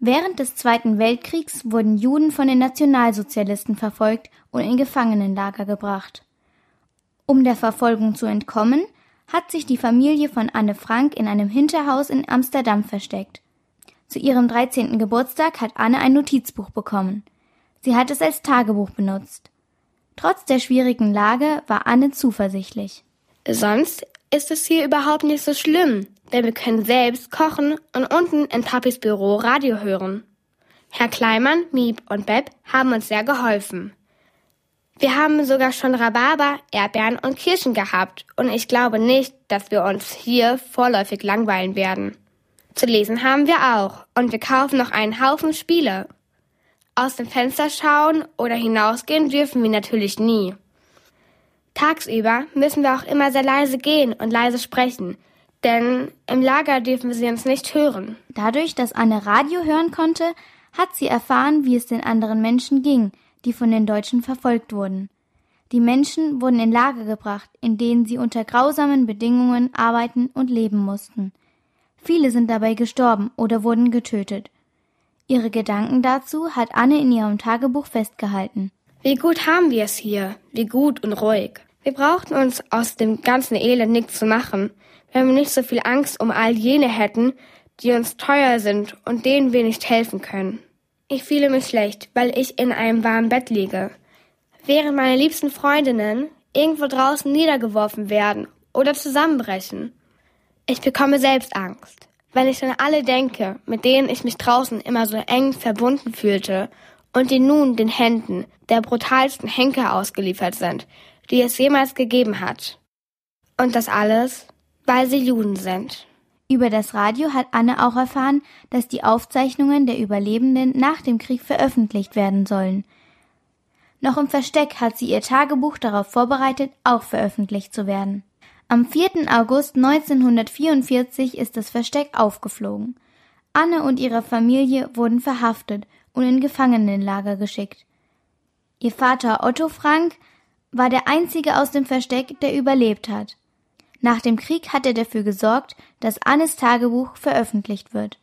Während des Zweiten Weltkriegs wurden Juden von den Nationalsozialisten verfolgt und in Gefangenenlager gebracht. Um der Verfolgung zu entkommen, hat sich die Familie von Anne Frank in einem Hinterhaus in Amsterdam versteckt. Zu ihrem 13. Geburtstag hat Anne ein Notizbuch bekommen. Sie hat es als Tagebuch benutzt. Trotz der schwierigen Lage war Anne zuversichtlich. Sonst ist es hier überhaupt nicht so schlimm, denn wir können selbst kochen und unten in Papis Büro Radio hören. Herr Kleimann, Miep und Beb haben uns sehr geholfen. Wir haben sogar schon Rhabarber, Erdbeeren und Kirschen gehabt und ich glaube nicht, dass wir uns hier vorläufig langweilen werden. Zu lesen haben wir auch und wir kaufen noch einen Haufen Spiele. Aus dem Fenster schauen oder hinausgehen dürfen wir natürlich nie. Tagsüber müssen wir auch immer sehr leise gehen und leise sprechen, denn im Lager dürfen sie uns nicht hören. Dadurch, dass Anne Radio hören konnte, hat sie erfahren, wie es den anderen Menschen ging, die von den Deutschen verfolgt wurden. Die Menschen wurden in Lager gebracht, in denen sie unter grausamen Bedingungen arbeiten und leben mussten. Viele sind dabei gestorben oder wurden getötet. Ihre Gedanken dazu hat Anne in ihrem Tagebuch festgehalten. Wie gut haben wir es hier, wie gut und ruhig. Wir brauchten uns aus dem ganzen Elend nichts zu machen, wenn wir nicht so viel Angst um all jene hätten, die uns teuer sind und denen wir nicht helfen können. Ich fühle mich schlecht, weil ich in einem warmen Bett liege. Während meine liebsten Freundinnen irgendwo draußen niedergeworfen werden oder zusammenbrechen. Ich bekomme selbst Angst, wenn ich an alle denke, mit denen ich mich draußen immer so eng verbunden fühlte und die nun den Händen der brutalsten Henker ausgeliefert sind, die es jemals gegeben hat. Und das alles, weil sie Juden sind. Über das Radio hat Anne auch erfahren, dass die Aufzeichnungen der Überlebenden nach dem Krieg veröffentlicht werden sollen. Noch im Versteck hat sie ihr Tagebuch darauf vorbereitet, auch veröffentlicht zu werden. Am 4. August 1944 ist das Versteck aufgeflogen. Anne und ihre Familie wurden verhaftet und in Gefangenenlager geschickt. Ihr Vater Otto Frank war der einzige aus dem Versteck, der überlebt hat. Nach dem Krieg hat er dafür gesorgt, dass Annes Tagebuch veröffentlicht wird.